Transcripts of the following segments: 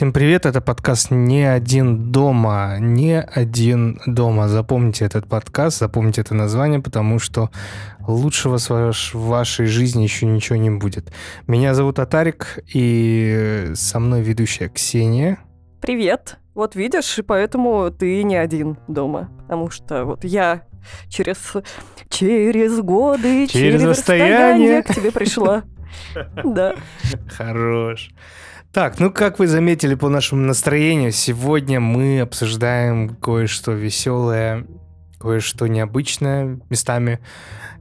Всем привет, это подкаст «Не один дома». «Не один дома». Запомните этот подкаст, запомните это название, потому что лучшего в вашей жизни еще ничего не будет. Меня зовут Атарик, и со мной ведущая Ксения. Привет. Вот видишь, и поэтому ты не один дома. Потому что вот я через, через годы, через, через расстояние к тебе пришла. Да. Хорош. Так, ну как вы заметили по нашему настроению, сегодня мы обсуждаем кое-что веселое, кое-что необычное местами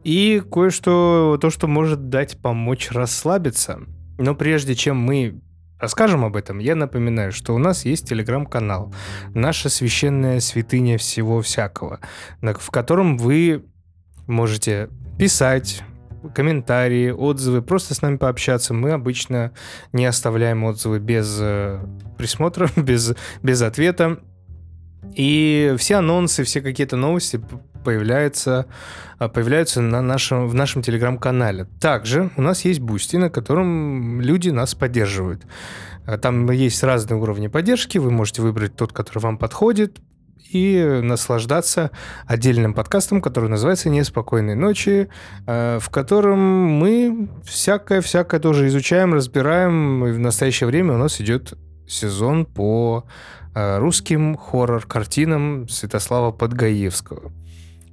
и кое-что то, что может дать помочь расслабиться. Но прежде чем мы расскажем об этом, я напоминаю, что у нас есть телеграм-канал, наша священная святыня всего всякого, в котором вы можете писать, комментарии, отзывы, просто с нами пообщаться. Мы обычно не оставляем отзывы без э, присмотра, без, без ответа. И все анонсы, все какие-то новости появляются, а, появляются на нашем, в нашем телеграм-канале. Также у нас есть Boosty, на котором люди нас поддерживают. А, там есть разные уровни поддержки, вы можете выбрать тот, который вам подходит, и наслаждаться отдельным подкастом, который называется «Неспокойные ночи», э, в котором мы всякое-всякое тоже изучаем, разбираем. И в настоящее время у нас идет сезон по э, русским хоррор-картинам Святослава Подгаевского.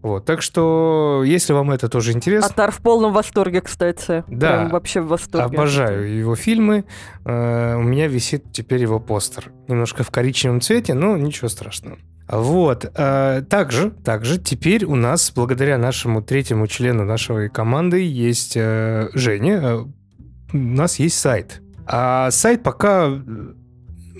Вот, так что, если вам это тоже интересно... Атар в полном восторге, кстати. Да. Прям вообще в восторге. Обожаю его фильмы. Э, у меня висит теперь его постер. Немножко в коричневом цвете, но ничего страшного. Вот. Э, также, также теперь у нас, благодаря нашему третьему члену нашей команды, есть э, Женя. Э, у нас есть сайт. А сайт пока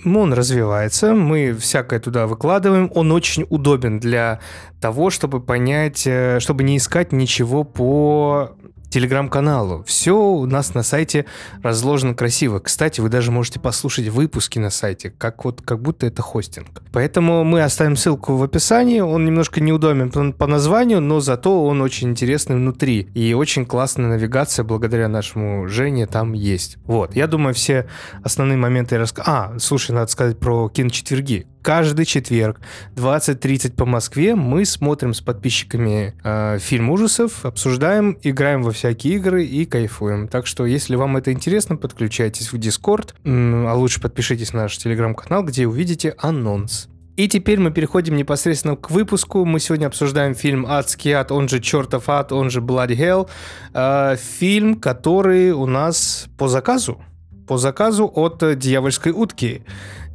он развивается, мы всякое туда выкладываем, он очень удобен для того, чтобы понять, чтобы не искать ничего по телеграм-каналу. Все у нас на сайте разложено красиво. Кстати, вы даже можете послушать выпуски на сайте, как вот как будто это хостинг. Поэтому мы оставим ссылку в описании. Он немножко неудобен по названию, но зато он очень интересный внутри. И очень классная навигация благодаря нашему Жене там есть. Вот, я думаю, все основные моменты я расскажу. А, слушай, надо сказать про киночетверги каждый четверг 20.30 по Москве мы смотрим с подписчиками э, фильм ужасов, обсуждаем, играем во всякие игры и кайфуем. Так что, если вам это интересно, подключайтесь в Discord, а лучше подпишитесь на наш телеграм-канал, где увидите анонс. И теперь мы переходим непосредственно к выпуску. Мы сегодня обсуждаем фильм «Адский ад», он же «Чертов ад», он же «Bloody Hell». Э, фильм, который у нас по заказу. По заказу от «Дьявольской утки».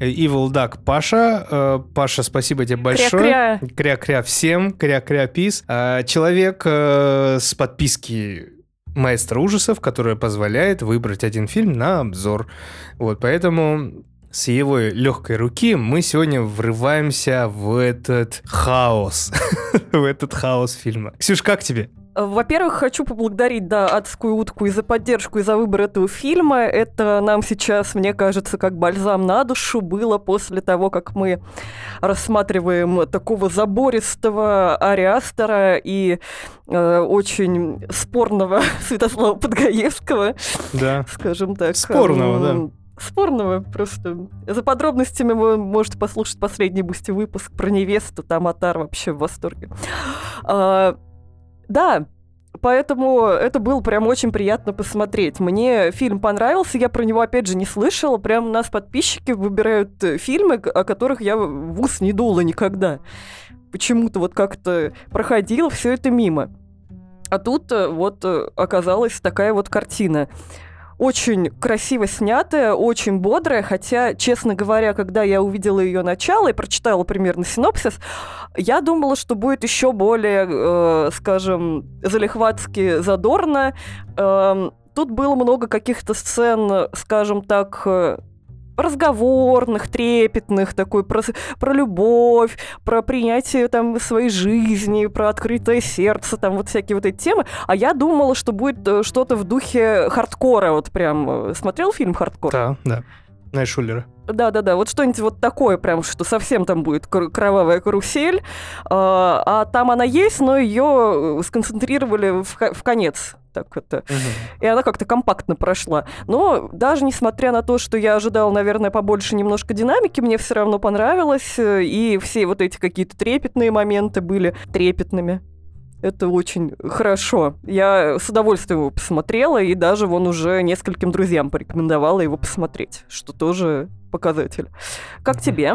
Evil Duck Паша. Э, Паша, спасибо тебе большое. Кря-кря. Всем. Кря-кря пис. Э, человек э, с подписки маэстро ужасов, которая позволяет выбрать один фильм на обзор. Вот, поэтому с его легкой руки мы сегодня врываемся в этот хаос. в этот хаос фильма. Ксюш, как тебе? Во-первых, хочу поблагодарить, да, «Адскую утку» и за поддержку, и за выбор этого фильма. Это нам сейчас, мне кажется, как бальзам на душу было после того, как мы рассматриваем такого забористого Ари Астера и э, очень спорного Святослава Подгаевского. Да. Скажем так. Спорного, да спорного просто. За подробностями вы можете послушать последний Boosty выпуск про невесту, там Атар вообще в восторге. А, да, Поэтому это было прям очень приятно посмотреть. Мне фильм понравился, я про него опять же не слышала. Прям нас подписчики выбирают э, фильмы, о которых я в ус не дула никогда. Почему-то вот как-то проходило все это мимо. А тут э, вот э, оказалась такая вот картина очень красиво снятая, очень бодрая, хотя, честно говоря, когда я увидела ее начало и прочитала примерно синопсис, я думала, что будет еще более, э, скажем, залихватски задорно. Э, тут было много каких-то сцен, скажем так, э, разговорных, трепетных, такой про, про любовь, про принятие там своей жизни, про открытое сердце, там вот всякие вот эти темы. А я думала, что будет э, что-то в духе хардкора, вот прям. Э, смотрел фильм «Хардкор»? Да, да. Найшулера. Да-да-да, вот что-нибудь вот такое прям, что совсем там будет кровавая карусель. А, а там она есть, но ее э, сконцентрировали в, в конец так это. Угу. И она как-то компактно прошла. Но даже несмотря на то, что я ожидала, наверное, побольше немножко динамики, мне все равно понравилось. Э, и все вот эти какие-то трепетные моменты были трепетными. Это очень хорошо. Я с удовольствием его посмотрела, и даже вон уже нескольким друзьям порекомендовала его посмотреть, что тоже показатель. Как тебе?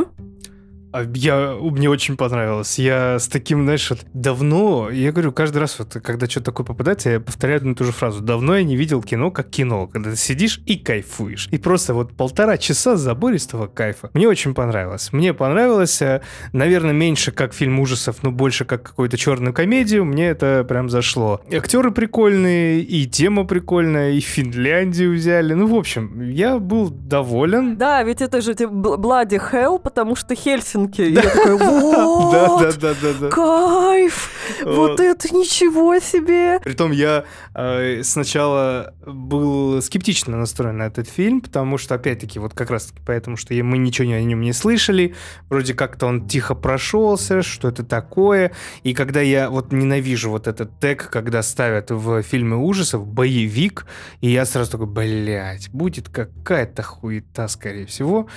А я, мне очень понравилось. Я с таким, знаешь, вот давно, я говорю, каждый раз, вот, когда что-то такое попадается, я повторяю одну и ту же фразу. Давно я не видел кино как кино, когда ты сидишь и кайфуешь. И просто вот полтора часа забористого кайфа. Мне очень понравилось. Мне понравилось, э, наверное, меньше как фильм ужасов, но больше как какую-то черную комедию. Мне это прям зашло. Актеры прикольные, и тема прикольная, и Финляндию взяли. Ну, в общем, я был доволен. Да, ведь это же Bloody Hell, потому что Хельсинг Хельсинки. И я такая, вот, кайф, вот это ничего себе. Притом я э, сначала был скептично настроен на этот фильм, потому что, опять-таки, вот как раз-таки поэтому, что мы ничего о нем не слышали, вроде как-то он тихо прошелся, что это такое, и когда я вот ненавижу вот этот тег, когда ставят в фильмы ужасов боевик, и я сразу такой, блядь, будет какая-то хуета, скорее всего.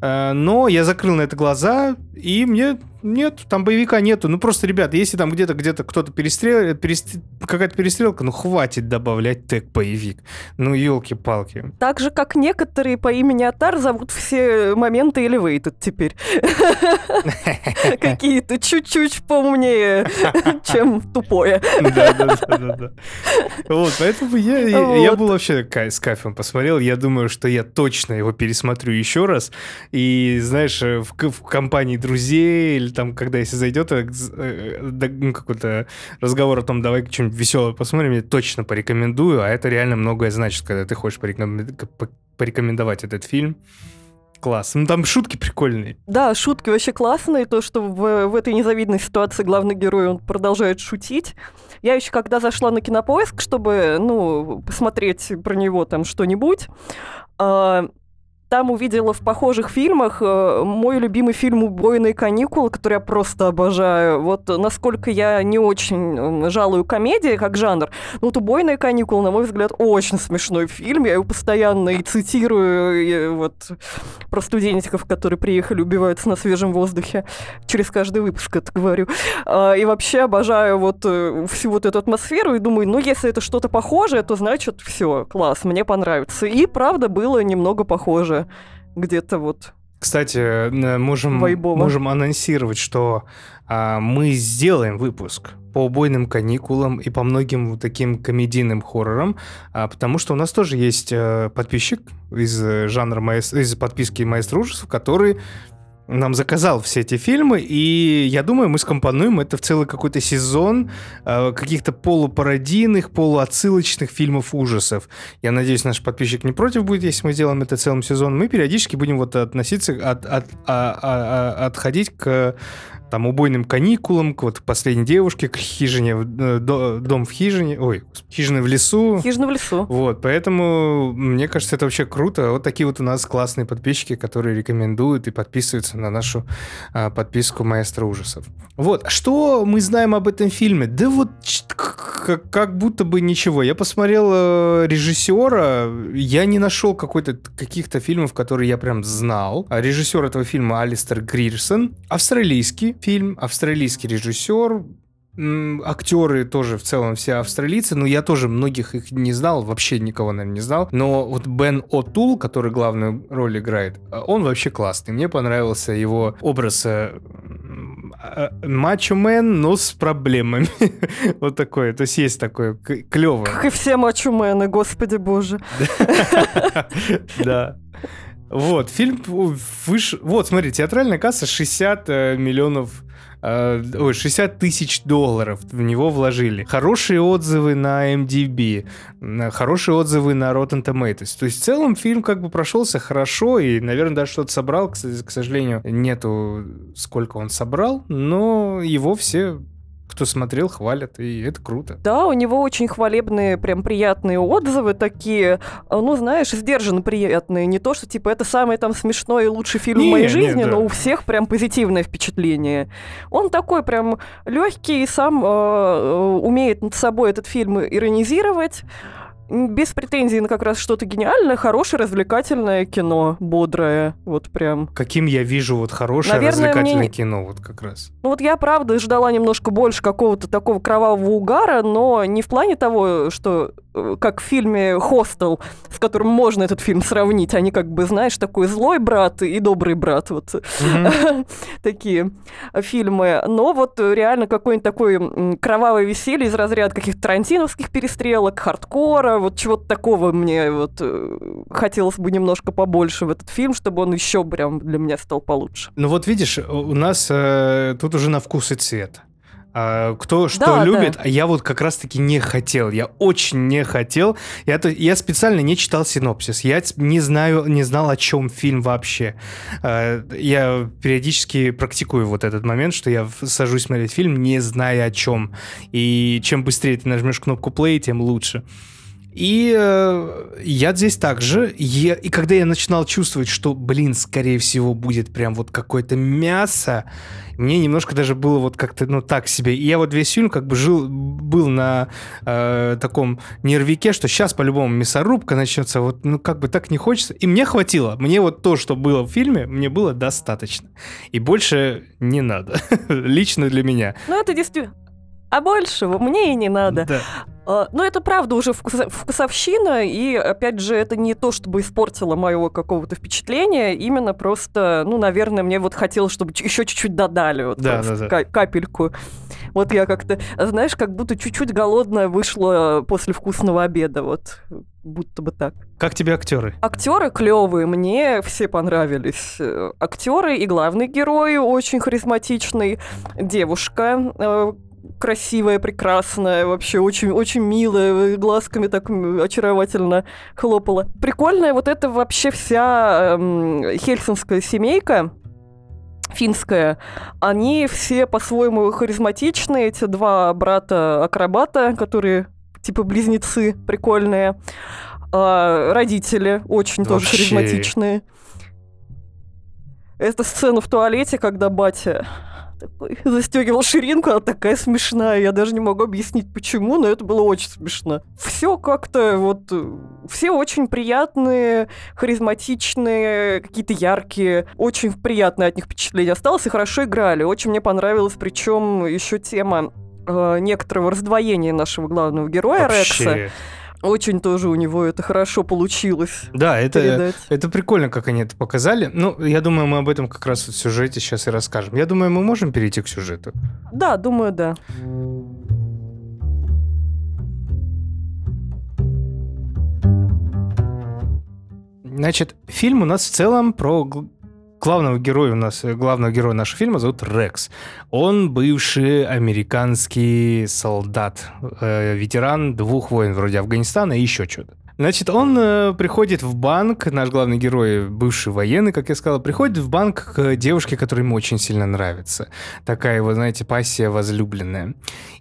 Э, но я закрыл на это глаза, и мне нет, там боевика нету. Ну просто, ребята, если там где-то где-то кто-то перестрел, перестр... какая-то перестрелка, ну хватит добавлять тег боевик. Ну елки-палки. Так же, как некоторые по имени Атар зовут все моменты elevated теперь. Какие-то чуть-чуть поумнее, чем тупое. Да, да, да, да. Вот, поэтому я, был вообще с кайфом посмотрел. Я думаю, что я точно его пересмотрю еще раз. И, знаешь, в, в компании друзей или там, когда если зайдет э, э, ну, какой-то разговор о том, давай что-нибудь веселое посмотрим, я точно порекомендую, а это реально многое значит, когда ты хочешь порекомендовать этот фильм. Класс. Ну там шутки прикольные. Да, шутки вообще классные. То, что в, в этой незавидной ситуации главный герой, он продолжает шутить. Я еще когда зашла на кинопоиск, чтобы, ну, посмотреть про него там что-нибудь, а, там увидела в похожих фильмах э, мой любимый фильм «Убойные каникулы», который я просто обожаю. Вот насколько я не очень жалую комедии как жанр, но вот «Убойные каникулы», на мой взгляд, очень смешной фильм. Я его постоянно и цитирую и вот про студентиков, которые приехали, убиваются на свежем воздухе. Через каждый выпуск это говорю. А, и вообще обожаю вот э, всю вот эту атмосферу и думаю, ну, если это что-то похожее, то значит, все, класс, мне понравится. И правда было немного похоже где-то вот кстати, можем, можем анонсировать, что а, мы сделаем выпуск по убойным каникулам и по многим вот таким комедийным хоррорам, а, потому что у нас тоже есть а, подписчик из жанра маэс... из подписки Маэстро ужасов, который нам заказал все эти фильмы, и я думаю, мы скомпонуем это в целый какой-то сезон э, каких-то полупародийных, полуотсылочных фильмов ужасов. Я надеюсь, наш подписчик не против будет, если мы сделаем это целым сезоном. Мы периодически будем вот относиться, от, от, а, а, а, отходить к там убойным каникулам, к вот последней девушке, к хижине, э, дом в хижине, ой, хижина в лесу. Хижина в лесу. Вот, поэтому мне кажется, это вообще круто. Вот такие вот у нас классные подписчики, которые рекомендуют и подписываются на нашу а, подписку Маэстро ужасов. Вот, что мы знаем об этом фильме? Да вот как, как будто бы ничего. Я посмотрел э, режиссера, я не нашел какой-то каких-то фильмов, которые я прям знал. А режиссер этого фильма Алистер Грирсон, австралийский фильм, австралийский режиссер, актеры тоже в целом все австралийцы, но я тоже многих их не знал, вообще никого, наверное, не знал. Но вот Бен О'Тул, который главную роль играет, он вообще классный. Мне понравился его образ э, э, мачо-мен, но с проблемами. вот такое. То есть есть такое клево. Как и все мачо-мены, господи боже. Да. Вот, фильм выше... Вот, смотри, театральная касса 60 э, миллионов э, ой, 60 тысяч долларов в него вложили. Хорошие отзывы на MDB, хорошие отзывы на Rotten Tomatoes. То есть в целом фильм как бы прошелся хорошо и, наверное, даже что-то собрал. К, к сожалению, нету сколько он собрал, но его все кто смотрел, хвалят, и это круто. Да, у него очень хвалебные, прям приятные отзывы такие, а, ну, знаешь, сдержанно приятные. Не то, что, типа, это самый там смешной и лучший фильм Не, в моей не, жизни, да. но у всех прям позитивное впечатление. Он такой прям легкий, сам э, э, умеет над собой этот фильм иронизировать. Без претензий на как раз что-то гениальное, хорошее, развлекательное кино, бодрое, вот прям. Каким я вижу вот хорошее Наверное, развлекательное мне не- кино, вот как раз. Ну вот я, правда, ждала немножко больше какого-то такого кровавого угара, но не в плане того, что э, как в фильме «Хостел», с которым можно этот фильм сравнить. Они как бы, знаешь, такой злой брат и добрый брат. Вот такие фильмы. Но вот реально какой-нибудь такой м, кровавое веселье из разряда каких-то тарантиновских перестрелок, хардкора, вот чего-то такого мне вот э, хотелось бы немножко побольше в этот фильм, чтобы он еще прям для меня стал получше. Ну вот видишь, у нас э, тут уже на вкус и цвет. А, кто что Да, любит, да. а я вот как раз-таки не хотел. Я очень не хотел. Я, то- я специально не читал синопсис. Я не знаю, не знал, о чем фильм вообще. А, я периодически практикую вот этот момент, что я сажусь смотреть фильм, не зная о чем. И чем быстрее ты нажмешь кнопку play, тем лучше. И э, я здесь также. Я, и когда я начинал чувствовать, что, блин, скорее всего, будет прям вот какое-то мясо, мне немножко даже было вот как-то, ну, так себе. И я вот весь фильм как бы жил, был на э, таком нервике, что сейчас по-любому мясорубка начнется, вот, ну, как бы так не хочется. И мне хватило. Мне вот то, что было в фильме, мне было достаточно. И больше не надо. Лично для меня. Ну это действительно... А большего мне и не надо. Да. А, Ну, это правда уже вкус- вкусовщина, и, опять же, это не то, чтобы испортило моего какого-то впечатления, именно просто, ну, наверное, мне вот хотелось, чтобы еще чуть-чуть додали, вот Да, да, да. ка- капельку. Вот я как-то, знаешь, как будто чуть-чуть голодная вышла после вкусного обеда, вот, будто бы так. Как тебе актеры? Актеры клевые, мне все понравились. Актеры и главный герой очень харизматичный, девушка э, красивая, прекрасная, вообще очень, очень милая, глазками так очаровательно хлопала. Прикольная вот эта вообще вся эм, хельсинская семейка, финская, они все по-своему харизматичные, эти два брата-акробата, которые типа близнецы прикольные. А, родители очень тоже Вообще. харизматичные. Эта сцена в туалете, когда батя такой застегивал ширинку, она такая смешная. Я даже не могу объяснить, почему, но это было очень смешно. Все как-то вот... э, Все очень приятные, харизматичные, какие-то яркие. Очень приятное от них впечатление осталось и хорошо играли. Очень мне понравилось, причем еще тема э, некоторого раздвоения нашего главного героя Рекса. Очень тоже у него это хорошо получилось Да, это, передать. это прикольно, как они это показали. Ну, я думаю, мы об этом как раз в сюжете сейчас и расскажем. Я думаю, мы можем перейти к сюжету. Да, думаю, да. Значит, фильм у нас в целом про главного героя у нас, э, главного героя нашего фильма зовут Рекс. Он бывший американский солдат, э, ветеран двух войн вроде Афганистана и еще что-то. Значит, он э, приходит в банк, наш главный герой, бывший военный, как я сказал, приходит в банк к девушке, которая ему очень сильно нравится. Такая его, знаете, пассия возлюбленная.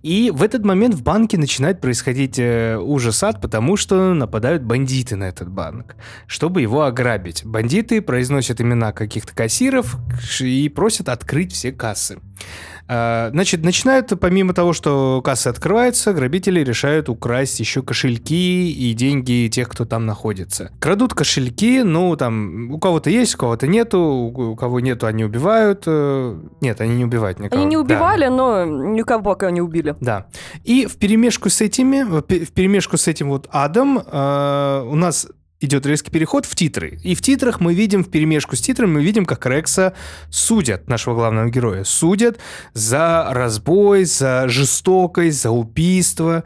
И в этот момент в банке начинает происходить э, ужас-ад, потому что нападают бандиты на этот банк чтобы его ограбить. Бандиты произносят имена каких-то кассиров и просят открыть все кассы. А, Значит, начинают, помимо того, что кассы открываются, грабители решают украсть еще кошельки и деньги тех, кто там находится. Крадут кошельки, ну, там, у кого-то есть, у кого-то нету, у кого нету, они убивают. э, Нет, они не убивают никого. Они не Да. убивали, но никого пока не убили. Да. И в перемешку с этими, в перемешку с этим вот адом э, у нас идет резкий переход в титры. И в титрах мы видим, в перемешку с титрами, мы видим, как Рекса судят, нашего главного героя, судят за разбой, за жестокость, за убийство.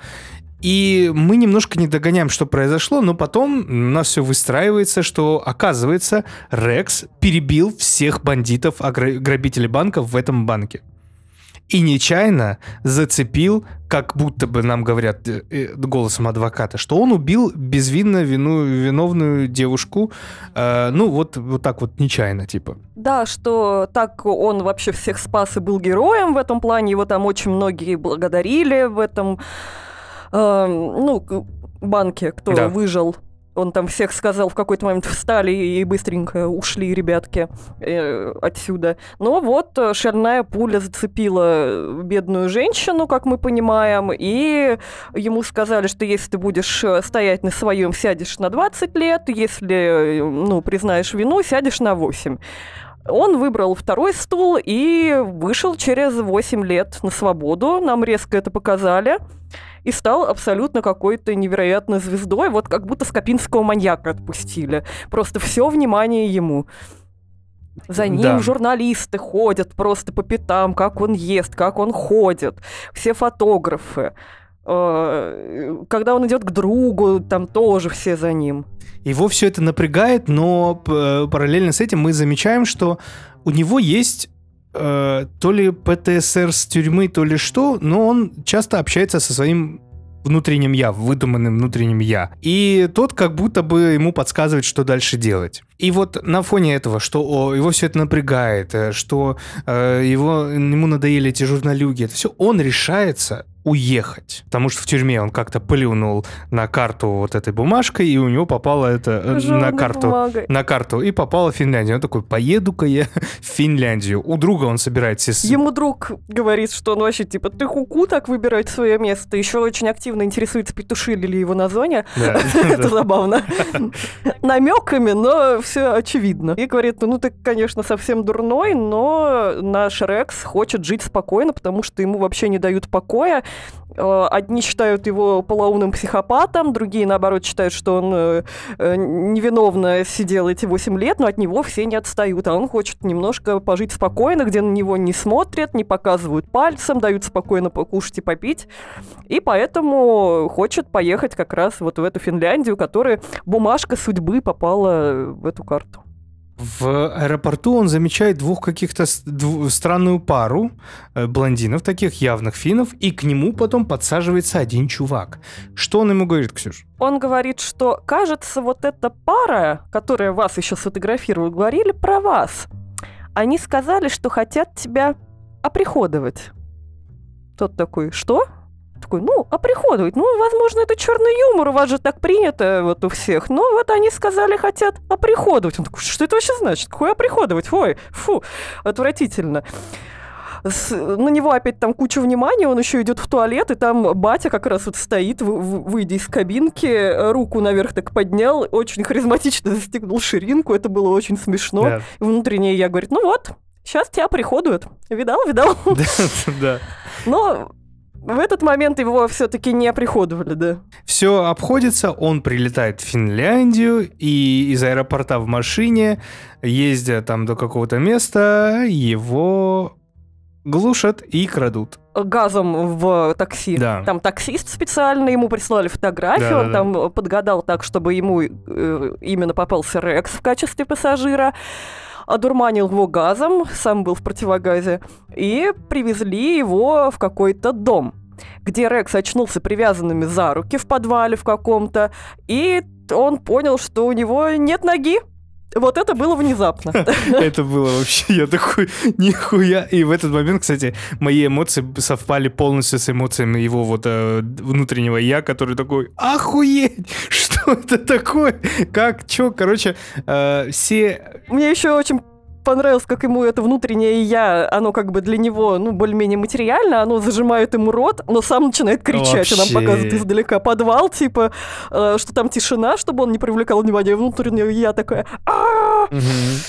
И мы немножко не догоняем, что произошло, но потом у нас все выстраивается, что, оказывается, Рекс перебил всех бандитов, грабителей банков в этом банке. И нечаянно зацепил, как будто бы нам говорят э, э, голосом адвоката, что он убил безвинно вину, виновную девушку, э, ну вот, вот так вот нечаянно, типа. Да, что так он вообще всех спас и был героем в этом плане, его там очень многие благодарили в этом, э, ну, банке, кто да. выжил он там всех сказал, в какой-то момент встали и быстренько ушли ребятки э, отсюда. Но вот э, шальная пуля зацепила бедную женщину, как мы понимаем, и ему сказали, что если ты будешь э, стоять на своем, сядешь на 20 лет, если, э, ну, признаешь вину, сядешь на 8. Он выбрал второй стул и вышел через 8 лет на свободу. Нам резко это показали и стал абсолютно какой-то невероятной звездой, вот как будто скопинского маньяка отпустили. Просто все внимание ему. За ним да. журналисты ходят просто по пятам, как он ест, как он ходит. Все фотографы. Э, когда он идет к другу, там тоже все за ним. Его все это напрягает, но параллельно с этим мы замечаем, что у него есть э, то ли ПТСР с тюрьмы, то ли что, но он часто общается со своим внутренним я, выдуманным внутренним я. И тот как будто бы ему подсказывает, что дальше делать. И вот на фоне этого, что о, его все это напрягает, э, что э, его, ему надоели эти журналюги, это все, он решается уехать. Потому что в тюрьме он как-то плюнул на карту вот этой бумажкой, и у него попало это э, на карту, бумагой. на карту, и попало в Финляндию. Он такой, поеду-ка я в Финляндию. У друга он собирается... Ему друг говорит, что он вообще, типа, ты хуку так выбирать свое место. Еще очень активно интересуется, петушили ли его на зоне. Это забавно. Намеками, но все очевидно. И говорит, ну ты, конечно, совсем дурной, но наш Рекс хочет жить спокойно, потому что ему вообще не дают покоя, одни считают его полоумным психопатом, другие, наоборот, считают, что он э, э, невиновно сидел эти 8 лет, но от него все не отстают, а он хочет немножко пожить спокойно, где на него не смотрят, не показывают пальцем, дают спокойно покушать и попить. И поэтому хочет поехать как раз вот в эту Финляндию, которая бумажка судьбы попала в эту карту. В аэропорту он замечает двух каких-то странную пару э, блондинов, таких явных финнов, и к нему потом подсаживается один чувак. Что он ему говорит, Ксюш? Он говорит, что, кажется, вот эта пара, которая вас еще сфотографировала, говорили про вас. Они сказали, что хотят тебя оприходовать. Тот такой, что? Такой, ну, оприходовать. Ну, возможно, это черный юмор, у вас же так принято вот у всех. Но вот они сказали, хотят оприходовать. Он такой, что это вообще значит? Какое оприходовать? Ой, фу, отвратительно. С, на него опять там куча внимания, он еще идет в туалет, и там батя как раз вот стоит, вы, выйдя из кабинки, руку наверх так поднял, очень харизматично застегнул ширинку, это было очень смешно. Да. Внутренне я говорит, ну вот, сейчас тебя приходуют. Видал, видал? Да. Но в этот момент его все-таки не оприходовали, да. Все обходится, он прилетает в Финляндию, и из аэропорта в машине, ездя там до какого-то места, его глушат и крадут. Газом в такси. Да. Там таксист специально, ему прислали фотографию, да, он да, там да. подгадал так, чтобы ему э, именно попался Рекс в качестве пассажира одурманил его газом, сам был в противогазе, и привезли его в какой-то дом где Рекс очнулся привязанными за руки в подвале в каком-то, и он понял, что у него нет ноги. Вот это было внезапно. Это было вообще, я такой, нихуя. И в этот момент, кстати, мои эмоции совпали полностью с эмоциями его вот э, внутреннего я, который такой, охуеть, что это такое? Как, чё, короче, э, все... Мне еще очень понравилось, как ему это внутреннее я, оно как бы для него, ну, более-менее материально, оно зажимает ему рот, но сам начинает кричать, Вообще. и нам показывает издалека подвал, типа, э, что там тишина, чтобы он не привлекал внимания, внутреннее я такое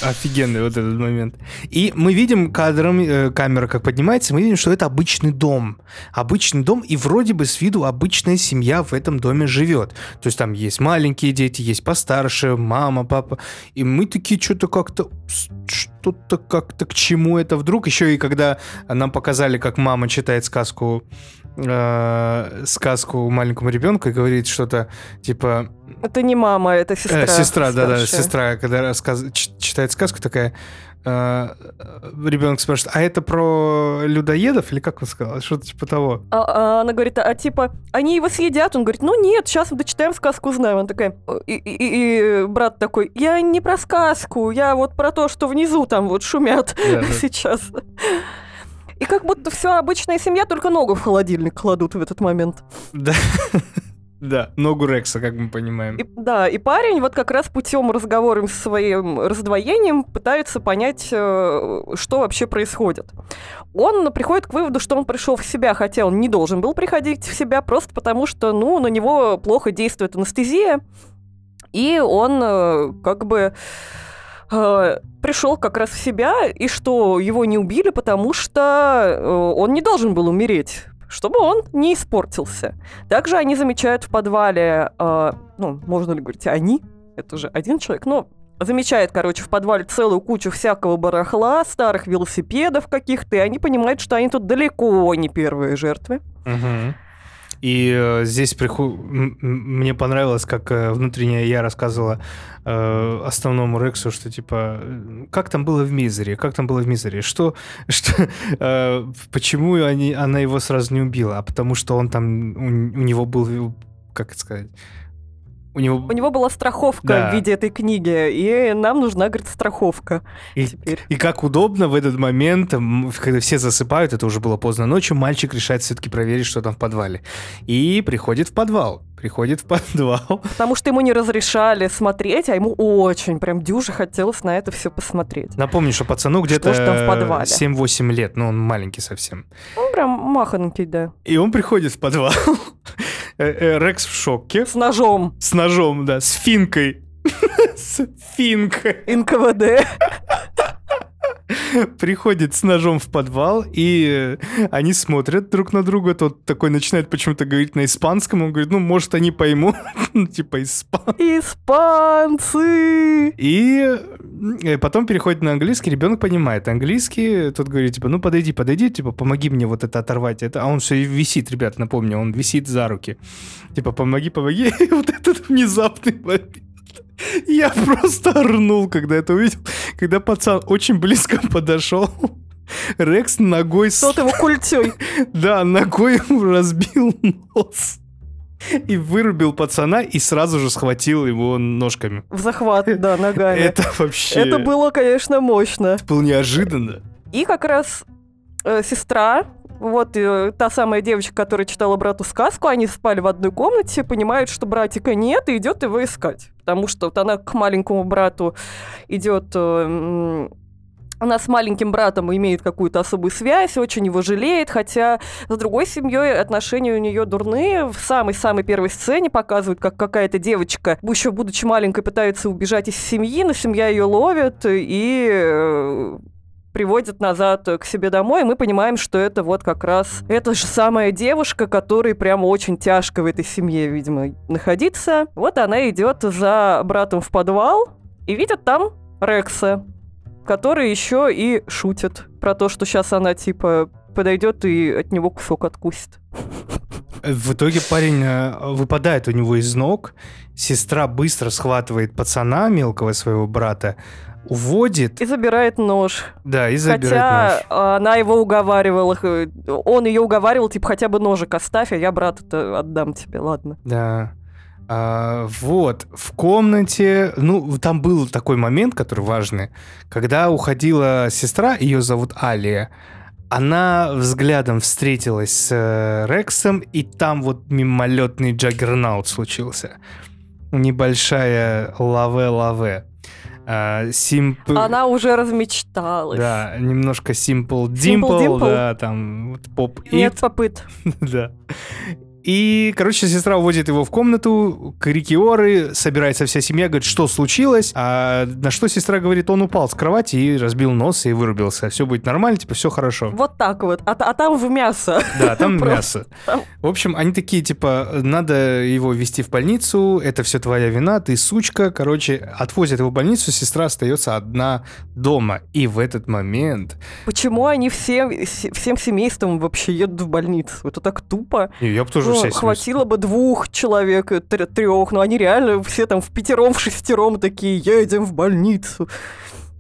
Офигенный вот этот момент. И мы видим кадром, э, камера как поднимается, мы видим, что это обычный дом. Обычный дом, и вроде бы с виду обычная семья в этом доме живет. То есть там есть маленькие дети, есть постарше, мама, папа. И мы такие что-то как-то что-то как-то к чему это вдруг. Еще и когда нам показали, как мама читает сказку э, сказку маленькому ребенку и говорит что-то типа... Это не мама, это сестра. Э, сестра, да-да, сестра, когда рассказ... читает сказку, такая ребенок спрашивает, а это про людоедов или как он сказал? Что-то типа того. А, а она говорит, а, типа, они его съедят? Он говорит, ну нет, сейчас мы дочитаем сказку, узнаем. Она такая, и, и- и брат такой, я не про сказку, я вот про то, что внизу там вот шумят Да, да. сейчас. И как будто все обычная семья, только ногу в холодильник кладут в этот момент. Да. Да, ногу Рекса, как мы понимаем. И, да, и парень вот как раз путем разговора с своим раздвоением пытается понять, э, что вообще происходит. Он приходит к выводу, что он пришел в себя, хотя он не должен был приходить в себя, просто потому что, ну, на него плохо действует анестезия, и он э, как бы э, пришел как раз в себя, и что его не убили, потому что он не должен был умереть чтобы он не испортился. Также они замечают в подвале, э, ну, можно ли говорить они, это же один человек, но замечает, короче, в подвале целую кучу всякого барахла, старых велосипедов каких-то, и они понимают, что они тут далеко не первые жертвы. Мгм. И э, здесь приху... мне понравилось, как э, внутренняя я рассказывала э, основному Рексу, что типа, как там было в Мизере, как там было в Мизере, что, что почему они, она его сразу не убила, а потому что он там, у, у него был, как это сказать, у него... У него была страховка Да. в виде этой книги, и нам нужна, говорит, страховка И, теперь. и как удобно в этот момент, когда все засыпают, это уже было поздно ночью, мальчик решает все-таки проверить, что там в подвале. И приходит в подвал. Приходит в подвал. Потому что ему не разрешали смотреть, а ему очень прям дюже хотелось на это все посмотреть. Напомню, что пацану где-то подвале? 7-8 лет, но он маленький совсем. Ну, прям махонький, да. И он приходит в подвал. Э, э, Рекс в шоке. С ножом С ножом, да, с финкой. С финкой. НКВД. Приходит с ножом в подвал, и э, они смотрят друг на друга. Тот такой начинает почему-то говорить на испанском. Он говорит, ну, может, они поймут. Ну, типа, испан. Испанцы! И э, потом переходит на английский, ребенок понимает английский, тот говорит, типа, ну подойди, подойди, типа, помоги мне вот это оторвать. Это, а он все висит, ребят, напомню, он висит за руки. Типа, помоги, помоги. И вот этот внезапный момент. Я просто орнул, когда это увидел. Когда пацан очень близко подошел, Рекс ногой... Тот его культей. Да, ногой разбил нос. И вырубил пацана, и сразу же схватил его ножками. В захват, да, ногами. Это вообще... Это было, конечно, мощно. было неожиданно. И как раз э, сестра, вот э, та самая девочка, которая читала брату сказку, они спали в одной комнате, понимает, что братика нет, и идет его искать. Потому что вот она к маленькому брату идет... э, она с маленьким братом имеет какую-то особую связь, очень его жалеет, хотя с другой семьей отношения у нее дурные. В самой-самой первой сцене показывают, как какая-то девочка, еще будучи маленькой, пытается убежать из семьи, но семья ее ловит и э, приводит назад к себе домой, и мы понимаем, что это вот как раз эта же самая девушка, которой прямо очень тяжко в этой семье, видимо, находиться. Вот она идет за братом в подвал и видит там Рекса, который еще и шутит про то, что сейчас она типа подойдет и от него кусок откусит. В итоге парень э, выпадает у него из ног, сестра быстро схватывает пацана, мелкого своего брата, уводит, И забирает нож. да, и забирает Хотя нож. она его уговаривала, он ее уговаривал, типа, хотя бы ножик оставь, а я брата-то отдам тебе, ладно. Да. А, вот, в комнате, ну, там был такой момент, который важный, когда уходила сестра, ее зовут Алия, она взглядом встретилась с э, Рексом, и там вот мимолетный джаггернаут случился. Небольшая лаве-лаве. А, Simple... Она уже размечталась. Да, немножко Simple Simple Dimple, Dimple? да, там вот поп Нет попыт. да. И, короче, сестра уводит его в комнату, крикиоры, собирается вся семья, говорит, что случилось, а на что сестра говорит, он упал с кровати и разбил нос и вырубился. Все будет нормально, типа, все хорошо. Вот так вот. А, а там в мясо. Да, там мясо. В общем, они такие, типа, надо его вести в больницу, это все твоя вина, ты сучка. Короче, отвозят его в больницу, сестра остается одна дома. И в этот момент... Почему они всем, се- всем семейством вообще едут в больницу? Это так тупо. Я бы тоже Ну, вся хватило бы двух человек, трех, но они реально все там в пятером, в шестером такие, едем в больницу.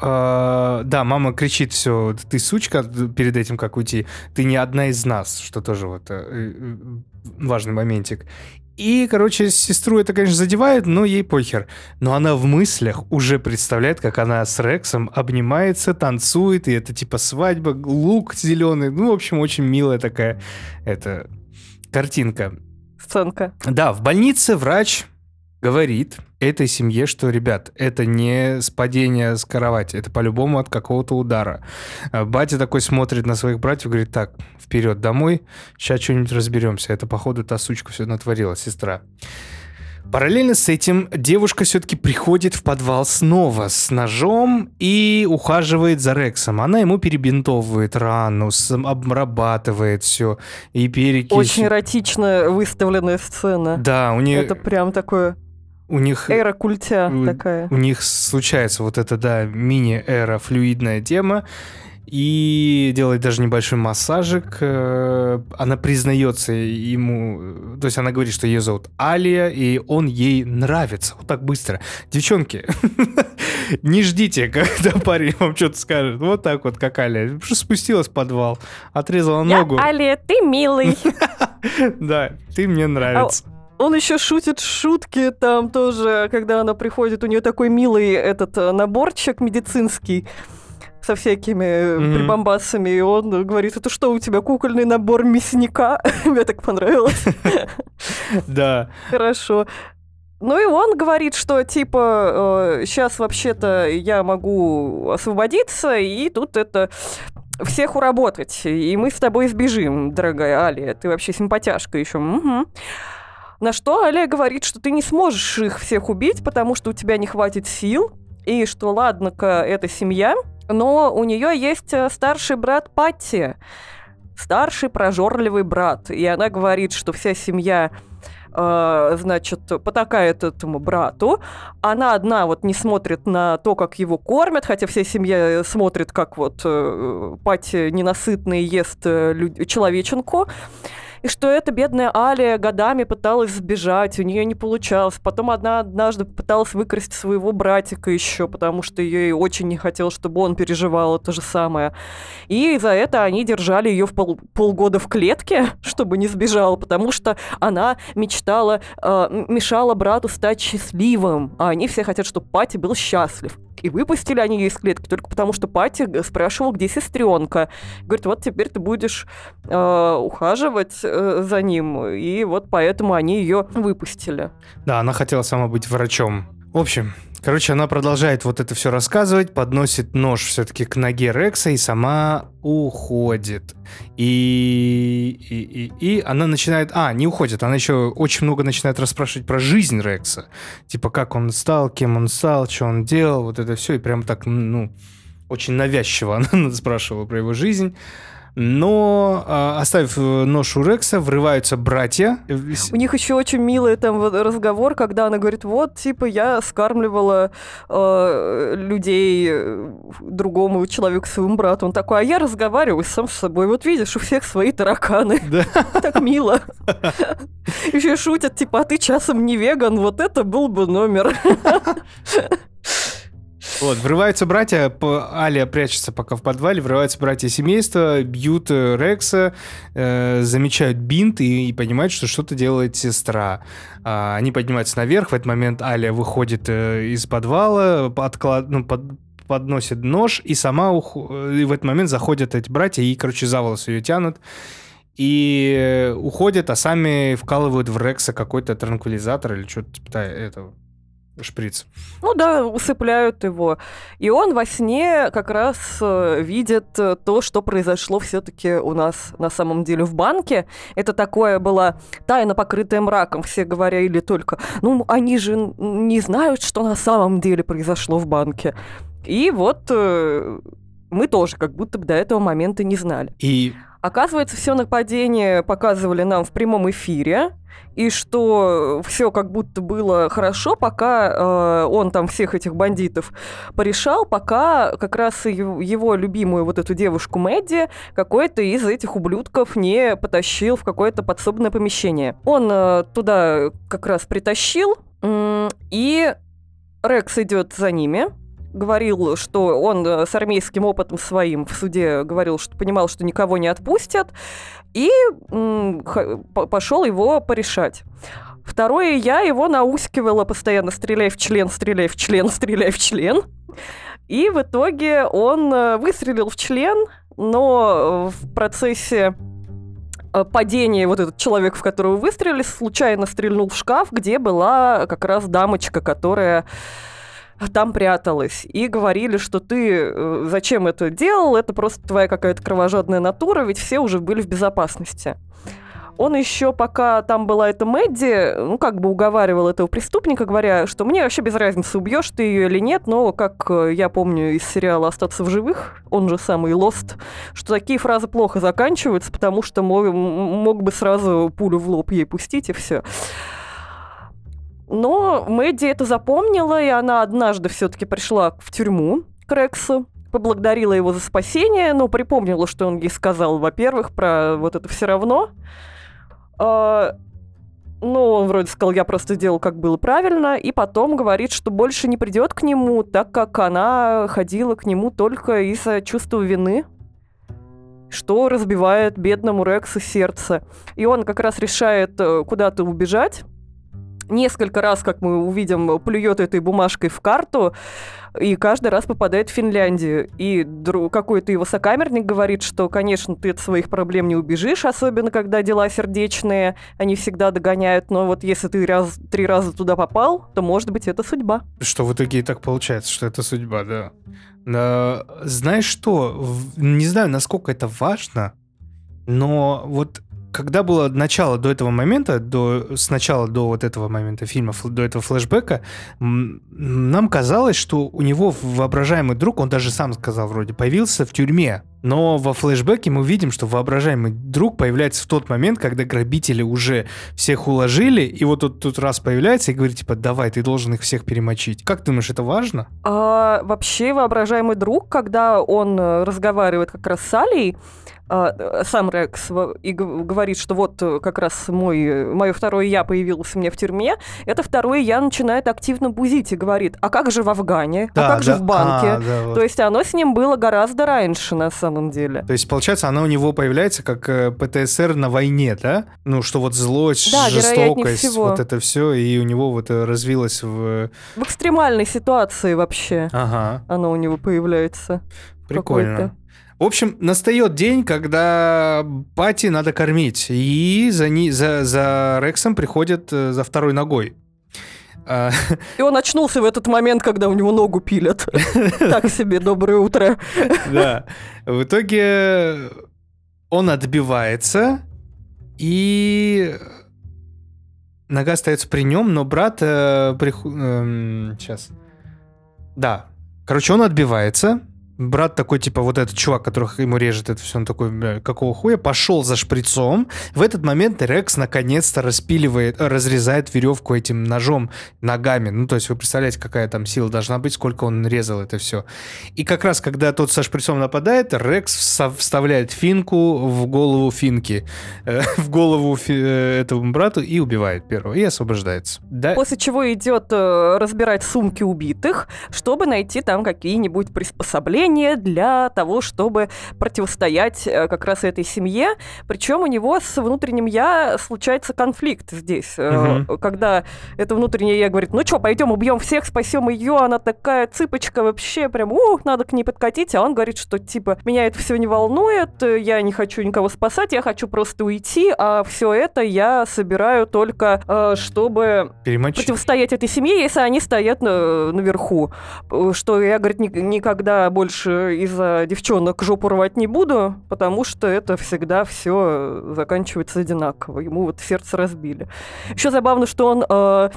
э, да, мама кричит, все, ты сучка перед этим, как уйти, ты не одна из нас, что тоже вот э, э, важный моментик. И, короче, сестру это, конечно, задевает, но ей похер. Но она в мыслях уже представляет, как она с Рексом обнимается, танцует, и это типа свадьба, лук зеленый. Ну, в общем, очень милая такая это картинка. Сценка. Да, в больнице врач говорит этой семье, что, ребят, это не с падения с кровати, это по-любому от какого-то удара. А батя такой смотрит на своих братьев, говорит, так, вперед домой, сейчас что-нибудь разберемся. Это, походу, та сучка все натворила, сестра. Параллельно с этим девушка все-таки приходит в подвал снова с ножом и ухаживает за Рексом. Она ему перебинтовывает рану, обрабатывает все и перекись. Очень эротично выставленная сцена. Да, у нее... Это прям такое у них... Эра культя у, такая. У них случается вот эта, да, мини-эра, флюидная тема и делает даже небольшой массажик. Э, она признается ему, то есть она говорит, что ее зовут Алия, и он ей нравится. Вот так быстро. Девчонки, не ждите, когда парень вам что-то скажет. Вот так вот, как Алия. Спустилась в подвал, отрезала ногу. Алия, ты милый. Да, ты мне нравится. Он еще шутит шутки там тоже, когда она приходит, у нее такой милый этот э, наборчик медицинский со всякими mm-hmm. прибамбасами, и он говорит, это что, у тебя кукольный набор мясника? Мне так понравилось. Да. Хорошо. Ну и он говорит, что типа сейчас э, вообще-то я могу освободиться, и тут это всех уработать, и мы с тобой сбежим, дорогая Алия, ты вообще симпатяшка еще. Угу. На что Алия говорит, что ты не сможешь их всех убить, потому что у тебя не хватит сил, и что ладно-ка, это семья, но у нее есть э, старший брат Патти, старший прожорливый брат, и она говорит, что вся семья э, значит, потакает этому брату. Она одна вот не смотрит на то, как его кормят, хотя вся семья смотрит, как вот э, Пати ненасытный ест э, человеченку и что эта бедная Алия годами пыталась сбежать, у нее не получалось. Потом одна однажды пыталась выкрасть своего братика еще, потому что ее очень не хотел, чтобы он переживал то же самое. И за это они держали ее в пол полгода в клетке, чтобы не сбежала, потому что она мечтала, э, мешала брату стать счастливым, а они все хотят, чтобы Пати был счастлив. И выпустили они ее из клетки только потому, что Пати спрашивал, где сестренка. Говорит, вот теперь ты будешь э, ухаживать э, за ним. И вот поэтому они ее выпустили. Да, она хотела сама быть врачом. В общем, Короче, она продолжает вот это все рассказывать, подносит нож все-таки к ноге Рекса и сама уходит. И, и, и, и она начинает... А, не уходит, она еще очень много начинает расспрашивать про жизнь Рекса. Типа, как он стал, кем он стал, что он делал, вот это все. И прям так, ну, очень навязчиво она спрашивала про его жизнь. Но, э, оставив нож у Рекса, врываются братья. У них еще очень милый там разговор, когда она говорит, вот, типа, я скармливала э, людей э, другому человеку, своему брату. Он такой, а я разговариваю сам с собой. Вот видишь, у всех свои тараканы. Да. Так мило. Еще шутят, типа, а ты часом не веган, вот это был бы номер. Вот, врываются братья, Алия прячется пока в подвале, врываются братья семейства, бьют э, Рекса, э, замечают бинт и, и понимают, что что-то делает сестра. А, они поднимаются наверх, в этот момент Алия выходит э, из подвала, подклад, ну, под, подносит нож, и сама ух... и в этот момент заходят эти братья и, короче, за волосы ее тянут и уходят, а сами вкалывают в Рекса какой-то транквилизатор или что-то типа этого шприц. Ну да, усыпляют его. И он во сне как раз э, видит э, то, что произошло все-таки у нас на самом деле в банке. Это такое было тайна, покрытая мраком. Все говорили только, ну, они же не знают, что на самом деле произошло в банке. И вот э, мы тоже как будто бы до этого момента не знали. И Оказывается, все нападение показывали нам в прямом эфире, и что все как будто было хорошо, пока э, он там всех этих бандитов порешал, пока как раз его, любимую вот эту девушку Мэдди какой-то из этих ублюдков не потащил в какое-то подсобное помещение. Он э, туда как раз притащил, и Рекс идет за ними, говорил, что он э, с армейским опытом своим в суде говорил, что понимал, что никого не отпустят, и пошел его порешать. Второе, я его наускивала постоянно, стреляй в член, стреляй в член, стреляй в член. И в итоге он э, выстрелил в член, но в процессе э, падения вот этот человек, в которого выстрелили, случайно стрельнул в шкаф, где была как раз дамочка, которая там пряталась. И говорили, что ты э, зачем это делал, это просто твоя какая-то кровожадная натура, ведь все уже были в безопасности. Он еще, пока там была эта Мэдди, ну, как бы уговаривал этого преступника, говоря, что мне вообще без разницы, убьешь ты ее или нет, но, как э, я помню из сериала «Остаться в живых», он же самый Lost, что такие фразы плохо заканчиваются, потому что мог, мог бы сразу пулю в лоб ей пустить, и все. Но Мэдди это запомнила, и она однажды все-таки пришла в тюрьму к Рексу, поблагодарила его за спасение, но припомнила, что он ей сказал, во-первых, про вот это все равно. А, ну, он вроде сказал, я просто делал, как было правильно, и потом говорит, что больше не придет к нему, так как она ходила к нему только из-за чувства вины, что разбивает бедному Рексу сердце. И он как раз решает э, куда-то убежать, несколько раз, как мы увидим, плюет этой бумажкой в карту и каждый раз попадает в Финляндию. И какой-то его сокамерник говорит, что, конечно, ты от своих проблем не убежишь, особенно когда дела сердечные, они всегда догоняют, но вот если ты раз, три раза туда попал, то, может быть, это судьба. Что в итоге и так получается, что это судьба, да. Но, знаешь что, не знаю, насколько это важно, но вот когда было начало до этого момента, до, сначала до вот этого момента фильма, до этого флешбека, нам казалось, что у него воображаемый друг, он даже сам сказал вроде, появился в тюрьме. Но во флешбеке мы видим, что воображаемый друг появляется в тот момент, когда грабители уже всех уложили, и вот тут, тут раз появляется и говорит, типа, давай, ты должен их всех перемочить. Как ты думаешь, это важно? А, вообще, воображаемый друг, когда он э, разговаривает как раз с Алией, а, сам Рекс и говорит, что вот э, как раз мой, мое второе я появилось мне в тюрьме, это второе я начинает активно бузить и говорит, а как же в Афгане, а да, а как да, же в банке? А, да, вот. То есть оно с ним было гораздо раньше на самом деле. То есть получается, она у него появляется как э, ПТСР на войне, да? Ну что вот злость, да, жестокость, вот это все, и у него вот э, развилось в... В экстремальной ситуации вообще ага. оно у него появляется. Прикольно. В общем, настает день, когда пати надо кормить, и за, ни, за, за Рексом приходят э, за второй ногой. А, и он очнулся в этот момент, когда у него ногу пилят. Так себе, доброе утро. Да. В итоге он отбивается, и нога остается при нем, но брат... Э, сейчас. Эм, да. Короче, он отбивается, брат такой, типа, вот этот чувак, которых ему режет это все, он такой, какого хуя, пошел за шприцом. В этот момент Рекс наконец-то распиливает, разрезает веревку этим ножом ногами. Ну, то есть вы представляете, какая там сила должна быть, сколько он резал это все. И как раз, когда тот со шприцом нападает, Рекс вставляет финку в голову финки, э, в голову э, этому брату и убивает первого, и освобождается. Да? После чего идет э, разбирать сумки убитых, чтобы найти там какие-нибудь приспособления, решение для того, чтобы противостоять э, как раз этой семье. Причем у него с внутренним я случается конфликт здесь, угу. когда это внутреннее я говорит, ну что, пойдем убьем всех, спасем ее, она такая цыпочка вообще, прям, ух, надо к ней подкатить, а он говорит, что типа меня это все не волнует, я не хочу никого спасать, я хочу просто уйти, а все это я собираю только, э, чтобы Перемочить. противостоять этой семье, если они стоят на, наверху. Что я, говорит, никогда больше больше из-за девчонок жопу рвать не буду, потому что это всегда все заканчивается одинаково. Ему вот сердце разбили. Еще забавно, что он э,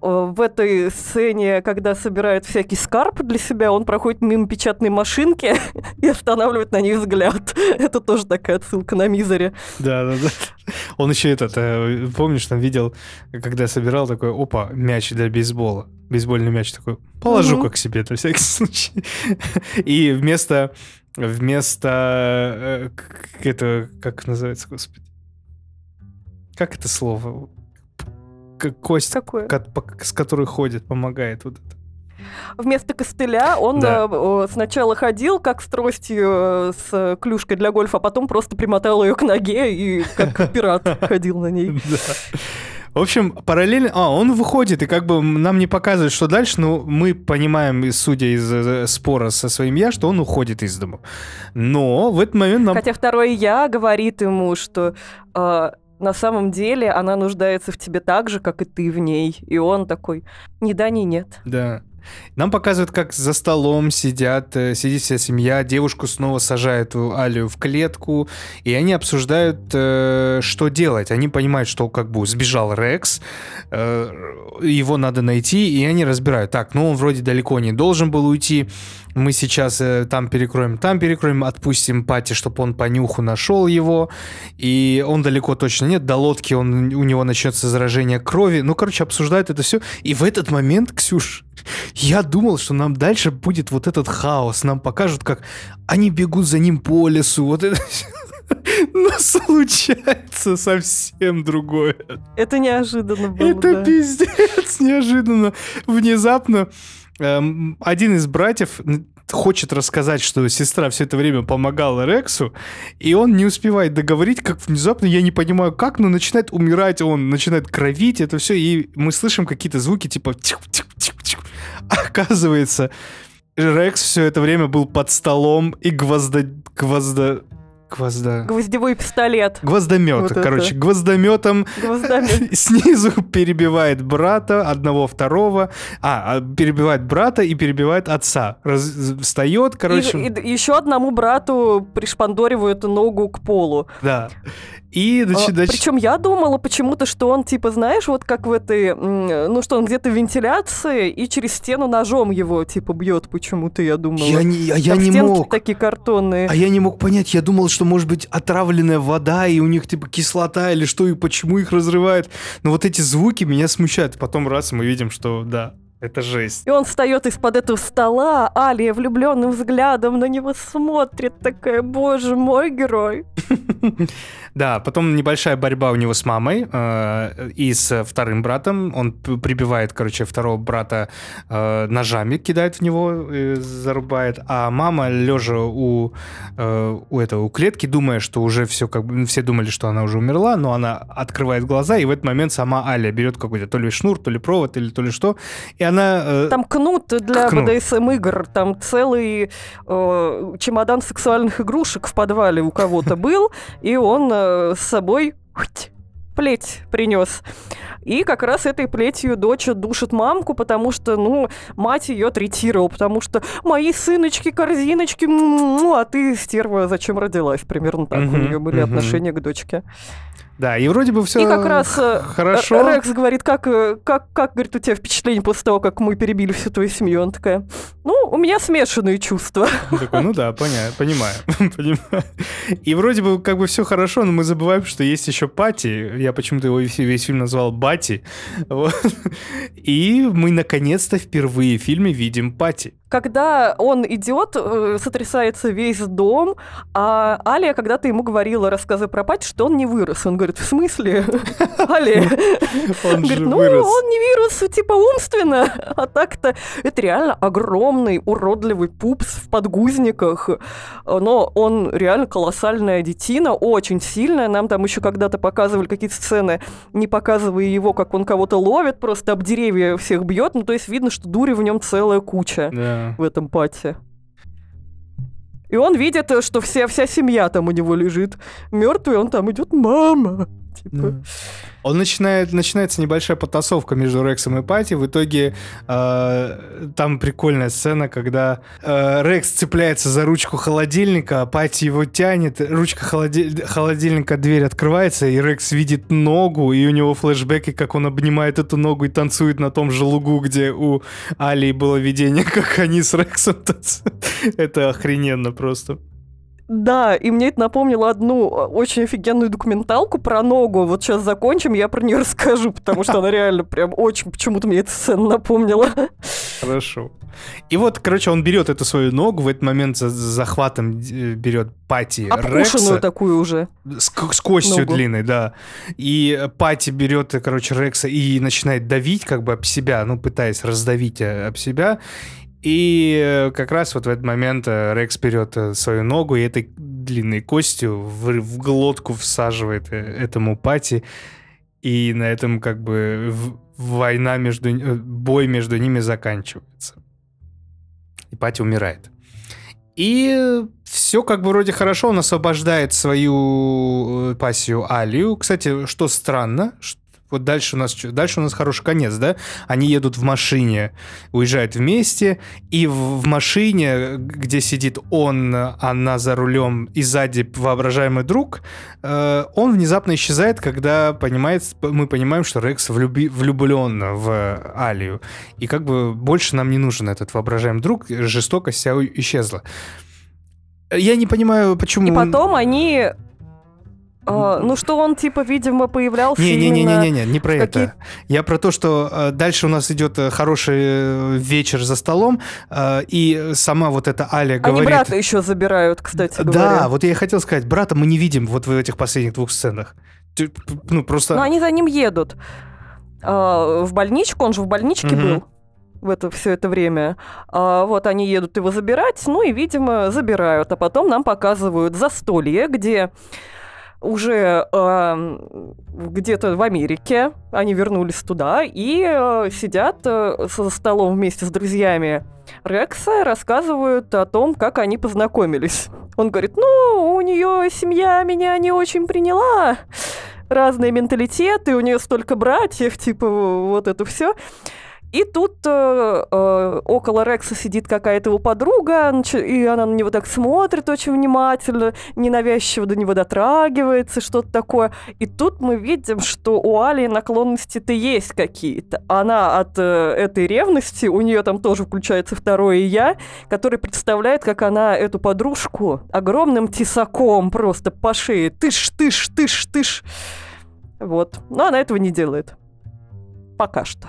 в этой сцене, когда собирает всякий скарб для себя, он проходит мимо печатной машинки и останавливает на ней взгляд. Это тоже такая отсылка на Мизере. Да, да, да. Он еще этот, э, помнишь, там видел, когда собирал такой, опа, мяч для бейсбола бейсбольный мяч такой, положу угу. как себе на всякий случай. И вместо вместо э, это как называется, господи, как это слово? Кость, Какое? с которой ходит, помогает вот это. Вместо костыля он Да. э, сначала ходил как с тростью э, с клюшкой для гольфа, а потом просто примотал ее к ноге и как пират ходил на ней. Да. В общем, параллельно... А, он выходит, и как бы нам не показывают, что дальше, но мы понимаем, судя из э, спора со своим я, что он уходит из дома. Но в этот момент нам... Хотя второй я говорит ему, что э, на самом деле она нуждается в тебе так же, как и ты в ней. И он такой, ни да, ни нет. Да. Нам показывают, как за столом сидят, э, сидит вся семья, девушку снова сажают Алию в клетку, и они обсуждают, э, что делать. Они понимают, что как бы сбежал Рекс, э, его надо найти, и они разбирают. Так, ну он вроде далеко не должен был уйти, мы сейчас там перекроем, там перекроем, отпустим Пати, чтобы он по нюху нашел его, и он далеко точно нет, до лодки он, у него начнется заражение крови. Ну, короче, обсуждают это все. И в этот момент, Ксюш, я думал, что нам дальше будет вот этот хаос. Нам покажут, как они бегут за ним по лесу. Вот это. Но случается совсем другое. Это неожиданно было, Это да. пиздец, неожиданно. Внезапно эм, один из братьев хочет рассказать, что сестра все это время помогала Рексу, и он не успевает договорить, как внезапно, я не понимаю как, но начинает умирать, он начинает кровить, это все, и мы слышим какие-то звуки типа тих-тих-тих-тих. Оказывается, Рекс все это время был под столом и гвозда... гвозда... гвозда... Гвоздевой пистолет. Гвоздомет, Вот это. короче, гвоздометом Гвоздами. снизу перебивает брата, одного, второго, а, а, перебивает брата и перебивает отца. Раз- встает, короче, еще одному брату пришпандоривают ногу к полу. да. И значит, значит, Причем я думала почему-то, что он, типа, знаешь, вот как в этой, ну что он где-то в вентиляции и через стену ножом его, типа, бьет почему-то, я думала. я не, а я Там не мог. такие картонные. А я не мог понять, я думал, что может быть отравленная вода, и у них типа кислота или что, и почему их разрывает. Но вот эти звуки меня смущают. Потом раз мы видим, что да, это жесть. И он встает из-под этого стола, Алия влюбленным взглядом на него смотрит, такая, боже мой герой. Да, потом небольшая борьба у него с мамой э, и с вторым братом. Он прибивает, короче, второго брата э, ножами, кидает в него, э, зарубает. А мама, лежа у, у этого у клетки, думая, что уже все как бы все думали, что она уже умерла, но она открывает глаза, и в этот момент сама Аля берет какой-то то ли шнур, то ли провод, или то ли что, и она э, Там кнут для Кнут. БДСМ-игр, там целый э, чемодан сексуальных игрушек в подвале у кого-то был, и он э, с собой плеть принес. И как раз этой плетью дочь душит мамку, потому что, ну, мать ее третировала, потому что мои сыночки, корзиночки, м-м-м, а ты, стерва, зачем родилась? Примерно так у нее были отношения к дочке. Да, и вроде бы все И как раз э, хорошо. Рекс говорит, как, э, как, как, говорит, у тебя впечатление после того, как мы перебили всю твою семью? Он такая, ну, у меня смешанные чувства. Он такой, ну да, поня- понимаю, понимаю. И вроде бы как бы все хорошо, но мы забываем, что есть еще Пати. Я почему-то его весь, весь фильм назвал Бати. Вот. И мы наконец-то впервые в фильме видим Пати. Когда он идет, э, сотрясается весь дом, а Алия когда-то ему говорила, рассказывая про Пати, что он не вырос. Он говорит, в смысле? Алия? Он Говорит, ну, он не вирус, типа, умственно. А так-то это реально огромный, уродливый пупс в подгузниках. Но он реально колоссальная детина, очень сильная. Нам там еще когда-то показывали какие-то сцены, не показывая его, как он кого-то ловит, просто об деревья всех бьет. Ну, то есть видно, что дури в нем целая куча Да. В этом пати. И он видит, э, что вся, вся семья там у него лежит. Мертвый, он там идет, мама. Типа. Да. Он начинает, начинается небольшая потасовка между Рексом и Пати. В итоге э, там прикольная сцена, когда э, Рекс цепляется за ручку холодильника, а Пати его тянет, ручка холоди- холодильника, дверь открывается, и Рекс видит ногу, и у него флешбеки, как он обнимает эту ногу и танцует на том же лугу, где у Али было видение, как они с Рексом танцуют. Это охрененно просто. Да, и мне это напомнило одну э, очень офигенную документалку про ногу. Вот сейчас закончим, я про нее расскажу, потому что она реально прям очень почему-то мне эта сцена напомнила. Хорошо. И вот, короче, он берет эту свою ногу, в этот момент за захватом э, берет Пати Рекса. такую уже. С, с костью ногу. длинной, да. И Пати берет, короче, Рекса и начинает давить как бы об себя, ну, пытаясь раздавить э, об себя. И э, как раз вот в этот момент э, Рекс берет э, свою ногу и этой длинной костью в, в глотку всаживает этому пати. И на этом как бы война между... бой между ними заканчивается. И пати умирает. И все как бы вроде хорошо, он освобождает свою пассию Алию. Кстати, что странно, вот дальше у нас дальше у нас хороший конец, да? Они едут в машине, уезжают вместе, и в, в машине, где сидит он, она за рулем, и сзади воображаемый друг, э, он внезапно исчезает, когда понимает, мы понимаем, что Рекс влюби, влюблен в Алию. И как бы больше нам не нужен этот воображаемый друг, жестокость вся исчезла. Я не понимаю, почему... И потом они а, ну что он типа, видимо, появлялся. Не, не, не, не, не, не, не про какие... это. Я про то, что э, дальше у нас идет э, хороший э, вечер за столом, и сама вот эта Аля говорит. Они брата еще забирают, кстати. Да, говоря. вот я и хотел сказать, брата мы не видим вот в этих последних двух сценах. Ну просто. Но они за ним едут а, в больничку, он же в больничке угу. был в это все это время. А, вот они едут его забирать, ну и, видимо, забирают. А потом нам показывают застолье, где уже э, где-то в Америке, они вернулись туда и э, сидят э, за столом вместе с друзьями Рекса, рассказывают о том, как они познакомились. Он говорит, ну, у нее семья меня не очень приняла, разные менталитеты, у нее столько братьев, типа вот это все. И тут э, э, около Рекса сидит какая-то его подруга, и она на него так смотрит очень внимательно, ненавязчиво до него дотрагивается, что-то такое. И тут мы видим, что у Али наклонности-то есть какие-то. Она от э, этой ревности, у нее там тоже включается второе «я», который представляет, как она эту подружку огромным тесаком просто по шее тыш, тыш, тыш, тыш. Вот. Но она этого не делает. Пока что.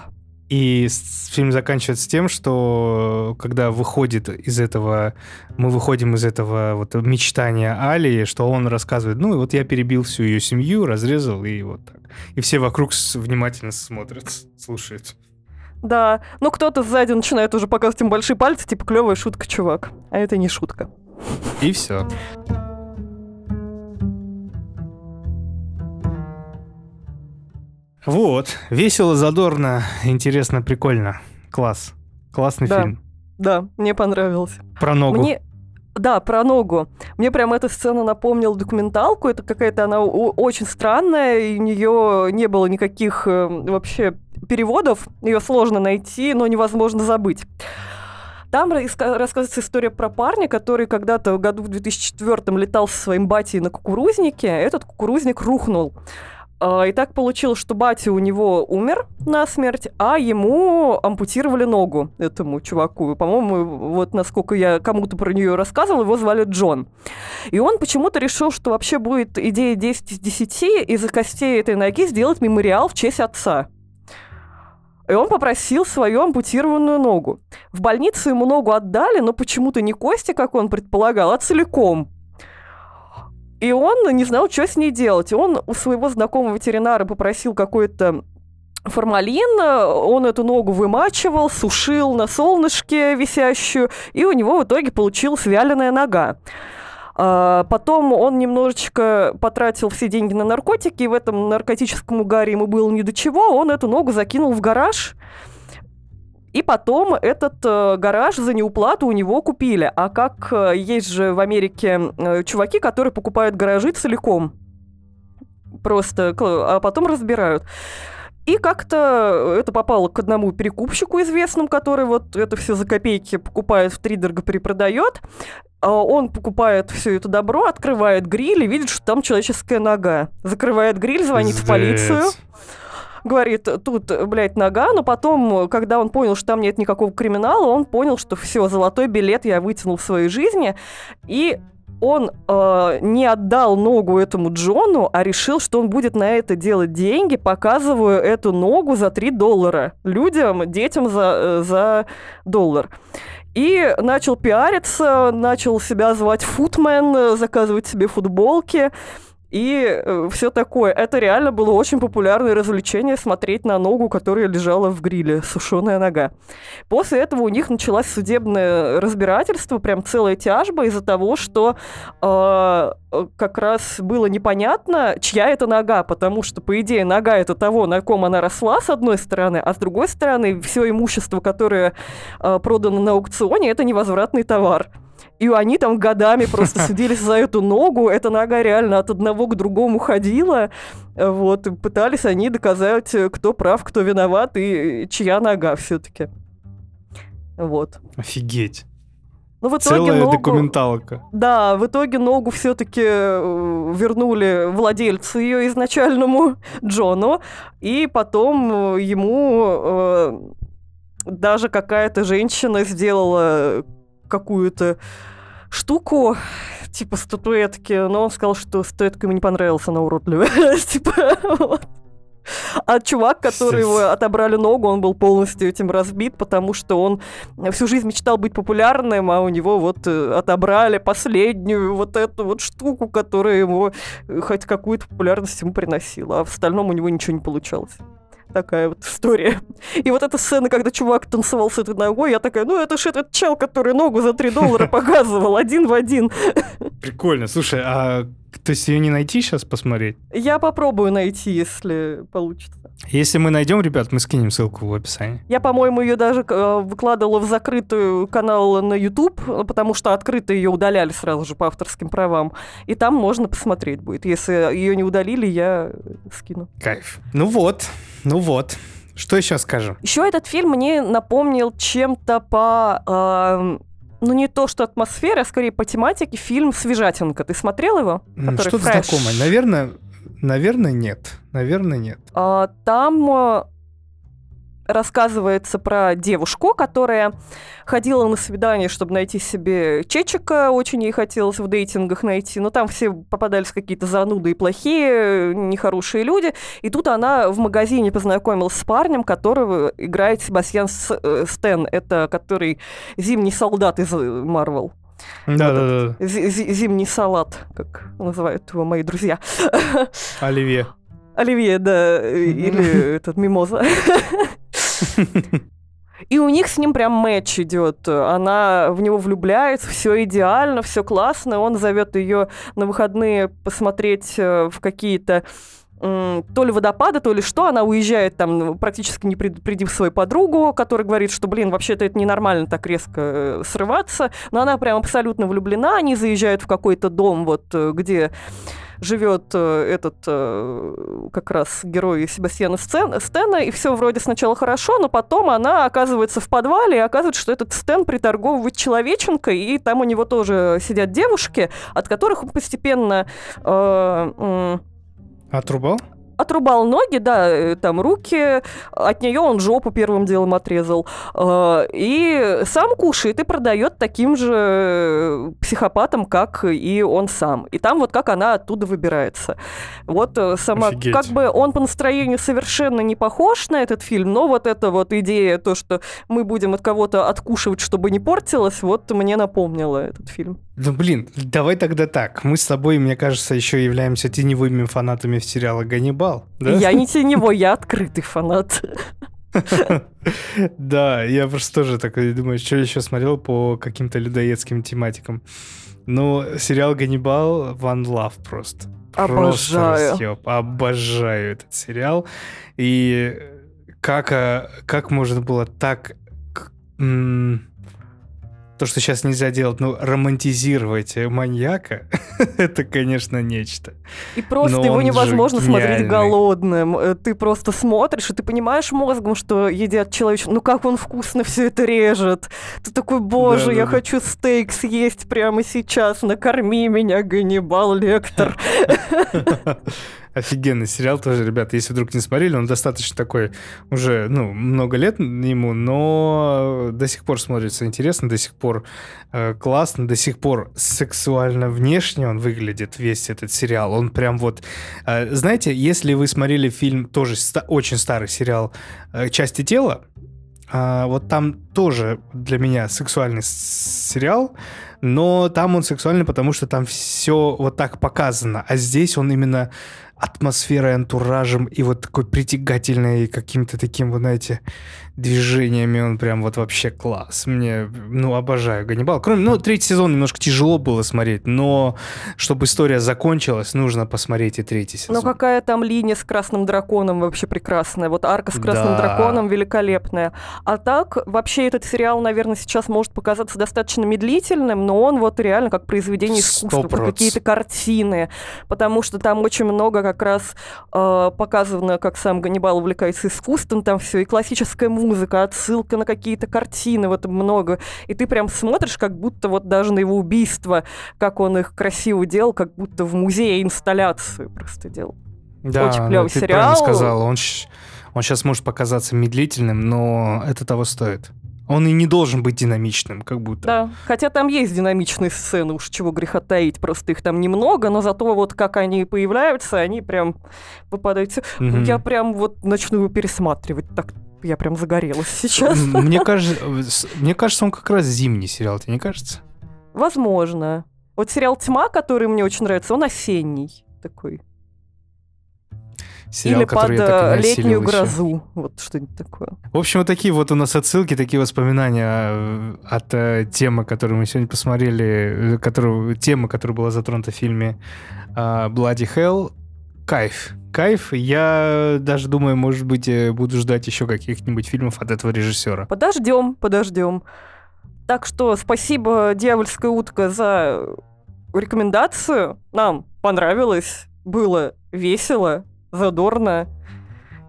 И фильм заканчивается тем, что когда выходит из этого, мы выходим из этого вот мечтания Али, что он рассказывает, ну, вот я перебил всю ее семью, разрезал, и вот так. И все вокруг внимательно смотрят, слушают. Да, но кто-то сзади начинает уже показывать им большие пальцы, типа, клевая шутка, чувак. А это не шутка. И все. Вот, весело, задорно, интересно, прикольно. Класс. Классный да. фильм. Да, мне понравился. Про ногу. Мне... Да, про ногу. Мне прям эта сцена напомнила документалку. Это какая-то она очень странная, и у нее не было никаких э, вообще переводов. Ее сложно найти, но невозможно забыть. Там рассказывается история про парня, который когда-то в году в 2004 летал со своим батей на кукурузнике. Этот кукурузник рухнул. А, и так получилось, что батя у него умер на смерть, а ему ампутировали ногу, этому чуваку. По-моему, вот насколько я кому-то про нее рассказывала, его звали Джон. И он почему-то решил, что вообще будет идея 10 из 10 из костей этой ноги сделать мемориал в честь отца. И он попросил свою ампутированную ногу. В больницу ему ногу отдали, но почему-то не кости, как он предполагал, а целиком. И он не знал, что с ней делать. Он у своего знакомого ветеринара попросил какой-то формалин, он эту ногу вымачивал, сушил на солнышке висящую, и у него в итоге получилась вяленая нога. А, потом он немножечко потратил все деньги на наркотики, и в этом наркотическом угаре ему было ни до чего. Он эту ногу закинул в гараж, и потом этот э, гараж за неуплату у него купили. А как э, есть же в Америке э, чуваки, которые покупают гаражи целиком. Просто, а потом разбирают. И как-то это попало к одному перекупщику известному, который вот это все за копейки покупает в три дорого перепродает. А он покупает все это добро, открывает гриль и видит, что там человеческая нога. Закрывает гриль, звонит Пиздец. в полицию говорит, тут, блядь, нога, но потом, когда он понял, что там нет никакого криминала, он понял, что все, золотой билет я вытянул в своей жизни, и он э, не отдал ногу этому Джону, а решил, что он будет на это делать деньги, показывая эту ногу за 3 доллара людям, детям за, э, за доллар. И начал пиариться, начал себя звать футмен, заказывать себе футболки и э, все такое. Это реально было очень популярное развлечение смотреть на ногу, которая лежала в гриле, сушеная нога. После этого у них началось судебное разбирательство, прям целая тяжба из-за того, что э, как раз было непонятно, чья это нога, потому что, по идее, нога это того, на ком она росла, с одной стороны, а с другой стороны, все имущество, которое э, продано на аукционе, это невозвратный товар. И они там годами просто судились за эту ногу. Эта нога реально от одного к другому ходила. Вот, пытались они доказать, кто прав, кто виноват и чья нога все-таки. Вот. Офигеть. Ну, в итоге Целая ногу... документалка. Да, в итоге ногу все-таки э, вернули владельцу ее изначальному Джону, и потом э, ему э, даже какая-то женщина сделала какую-то штуку, типа статуэтки, но он сказал, что статуэтка ему не понравилась, она уродливая. типа, вот. А чувак, который его отобрали ногу, он был полностью этим разбит, потому что он всю жизнь мечтал быть популярным, а у него вот э, отобрали последнюю вот эту вот штуку, которая ему хоть какую-то популярность ему приносила, а в остальном у него ничего не получалось такая вот история. И вот эта сцена, когда чувак танцевал с этой ногой, я такая, ну это ж этот чел, который ногу за 3 доллара показывал, один в один. Прикольно. Слушай, а то есть ее не найти сейчас посмотреть? Я попробую найти, если получится. Если мы найдем, ребят, мы скинем ссылку в описании. Я, по-моему, ее даже э, выкладывала в закрытую канал на YouTube, потому что открыто ее удаляли сразу же по авторским правам. И там можно посмотреть будет. Если ее не удалили, я скину. Кайф. Ну вот, ну вот. Что еще скажем? Еще этот фильм мне напомнил чем-то по... Э, ну, не то, что атмосфера, а скорее по тематике фильм «Свежатинка». Ты смотрел его? Что-то знакомое. Наверное, Наверное, нет. Наверное, нет. А, там э, рассказывается про девушку, которая ходила на свидание, чтобы найти себе чечика, очень ей хотелось в дейтингах найти, но там все попадались какие-то зануды и плохие, нехорошие люди, и тут она в магазине познакомилась с парнем, которого играет Себастьян э, Стэн, это который зимний солдат из Марвел. Да, да, да. Зимний салат, как называют его мои друзья. Оливье. Оливье, да, или этот мимоза. И у них с ним прям матч идет. Она в него влюбляется, все идеально, все классно. Он зовет ее на выходные посмотреть э, в какие-то то ли водопада, то ли что, она уезжает там ну, практически не предупредив свою подругу, которая говорит, что, блин, вообще-то это ненормально так резко э, срываться, но она прям абсолютно влюблена, они заезжают в какой-то дом, вот э, где живет э, этот как раз герой Себастьяна Стена, и все вроде сначала хорошо, но потом она оказывается в подвале, и оказывается, что этот Стэн приторговывает человеченкой, и там у него тоже сидят девушки, от которых он постепенно э, Отрубал? Отрубал ноги, да, э, там руки, от нее он жопу первым делом отрезал. Э, и сам кушает и продает таким же психопатам, как и он сам. И там вот как она оттуда выбирается. Вот э, сама, Офигеть. как бы он по настроению совершенно не похож на этот фильм, но вот эта вот идея, то, что мы будем от кого-то откушивать, чтобы не портилось, вот мне напомнила этот фильм. Ну, блин, давай тогда так. Мы с тобой, мне кажется, еще являемся теневыми фанатами сериала «Ганнибал». Да? Я не теневой, я открытый фанат. Да, я просто тоже такой думаю, что еще смотрел по каким-то людоедским тематикам. Ну, сериал «Ганнибал» One Love просто. Обожаю. Просто Обожаю этот сериал. И как, а, как можно было так то, что сейчас нельзя делать, ну, романтизировать маньяка, это, конечно, нечто. И просто Но его невозможно смотреть голодным. Э, ты просто смотришь, и ты понимаешь мозгом, что едят человек, ну как он вкусно все это режет. Ты такой, боже, да, я да, хочу да. стейк съесть прямо сейчас, накорми меня, Ганнибал Лектор. Офигенный сериал тоже, ребята, если вдруг не смотрели, он достаточно такой, уже, ну, много лет ему, но до сих пор смотрится интересно, до сих пор э, классно, до сих пор сексуально внешне он выглядит, весь этот сериал. Он прям вот... Э, знаете, если вы смотрели фильм, тоже ста- очень старый сериал э, «Части тела», э, вот там тоже для меня сексуальный сериал, но там он сексуальный, потому что там все вот так показано, а здесь он именно атмосферой, антуражем и вот такой притягательной каким-то таким, вы знаете, движениями он прям вот вообще класс. Мне, ну, обожаю Ганнибал. Кроме, ну, третий сезон немножко тяжело было смотреть, но чтобы история закончилась, нужно посмотреть и третий сезон. Ну, какая там линия с Красным Драконом вообще прекрасная. Вот арка с Красным да. Драконом великолепная. А так, вообще этот сериал, наверное, сейчас может показаться достаточно медлительным, но он вот реально как произведение искусства, как какие-то картины, потому что там очень много как раз э, показано, как сам Ганнибал увлекается искусством, там все и классическая музыка, отсылка на какие-то картины, вот много. И ты прям смотришь, как будто вот даже на его убийство, как он их красиво делал, как будто в музее инсталляцию просто делал. Да, Очень клевый ты сериал. сказал, он, он сейчас может показаться медлительным, но это того стоит. Он и не должен быть динамичным, как будто. Да, хотя там есть динамичные сцены, уж чего греха таить, просто их там немного, но зато вот как они появляются, они прям попадают. Mm-hmm. Я прям вот начну его пересматривать, так я прям загорелась сейчас. Мне кажется, мне кажется, он как раз зимний сериал, тебе не кажется? Возможно. Вот сериал «Тьма», который мне очень нравится, он осенний такой. Сериал, Или под э, летнюю грозу. Еще. Вот что-нибудь такое. В общем, вот такие вот у нас отсылки, такие воспоминания э, от э, темы, которую мы сегодня посмотрели, которую, темы, которая была затронута в фильме Bloody Hell. Кайф. Кайф. Я даже думаю, может быть, буду ждать еще каких-нибудь фильмов от этого режиссера. Подождем, подождем. Так что спасибо, Дьявольская утка, за рекомендацию. Нам понравилось, было весело задорно.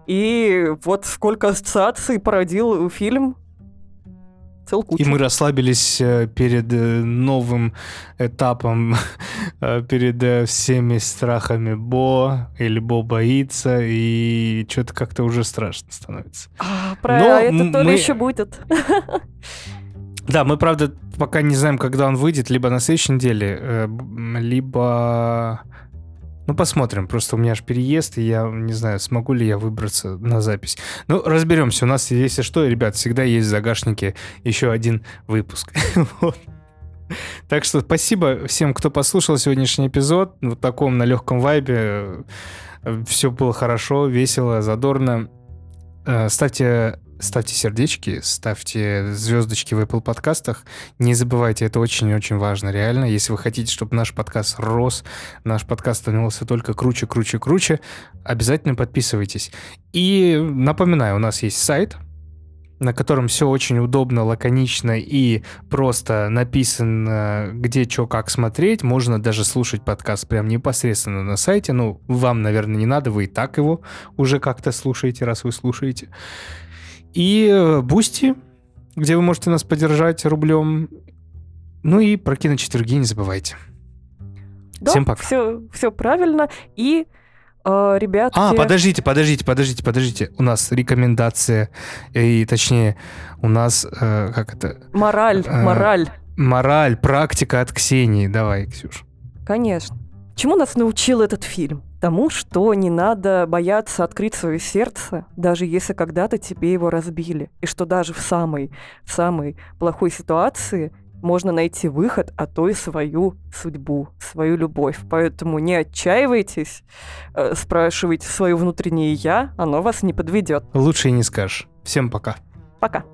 И вот сколько ассоциаций породил фильм. Цел И мы расслабились э, перед э, новым этапом, э, перед всеми страхами Бо, или Бо боится, и что-то как-то уже страшно становится. А, про Но это то ли еще будет. Да, мы, правда, пока не знаем, когда он выйдет, либо на следующей неделе, либо ну, посмотрим. Просто у меня аж переезд, и я не знаю, смогу ли я выбраться на запись. Ну, разберемся. У нас, если что, ребят, всегда есть в загашнике еще один выпуск. Так что спасибо всем, кто послушал сегодняшний эпизод. В таком на легком вайбе. Все было хорошо, весело, задорно. Э, ставьте ставьте сердечки, ставьте звездочки в Apple подкастах. Не забывайте, это очень-очень важно, реально. Если вы хотите, чтобы наш подкаст рос, наш подкаст становился только круче, круче, круче, обязательно подписывайтесь. И напоминаю, у нас есть сайт, на котором все очень удобно, лаконично и просто написано, где что как смотреть. Можно даже слушать подкаст прям непосредственно на сайте. Ну, вам, наверное, не надо, вы и так его уже как-то слушаете, раз вы слушаете. И Boosty, где вы можете нас поддержать рублем. Ну и про киночетверги не забывайте. Да, Всем пока. Все, все правильно. И э, ребятки... А, подождите, подождите, подождите, подождите. У нас рекомендация, и точнее, у нас, э, как это? Мораль, э, мораль. Мораль, практика от Ксении. Давай, Ксюш. Конечно. Чему нас научил этот фильм? Тому, что не надо бояться открыть свое сердце, даже если когда-то тебе его разбили. И что даже в самой, самой плохой ситуации можно найти выход, а то и свою судьбу, свою любовь. Поэтому не отчаивайтесь, э, спрашивайте свое внутреннее «я», оно вас не подведет. Лучше и не скажешь. Всем пока. Пока.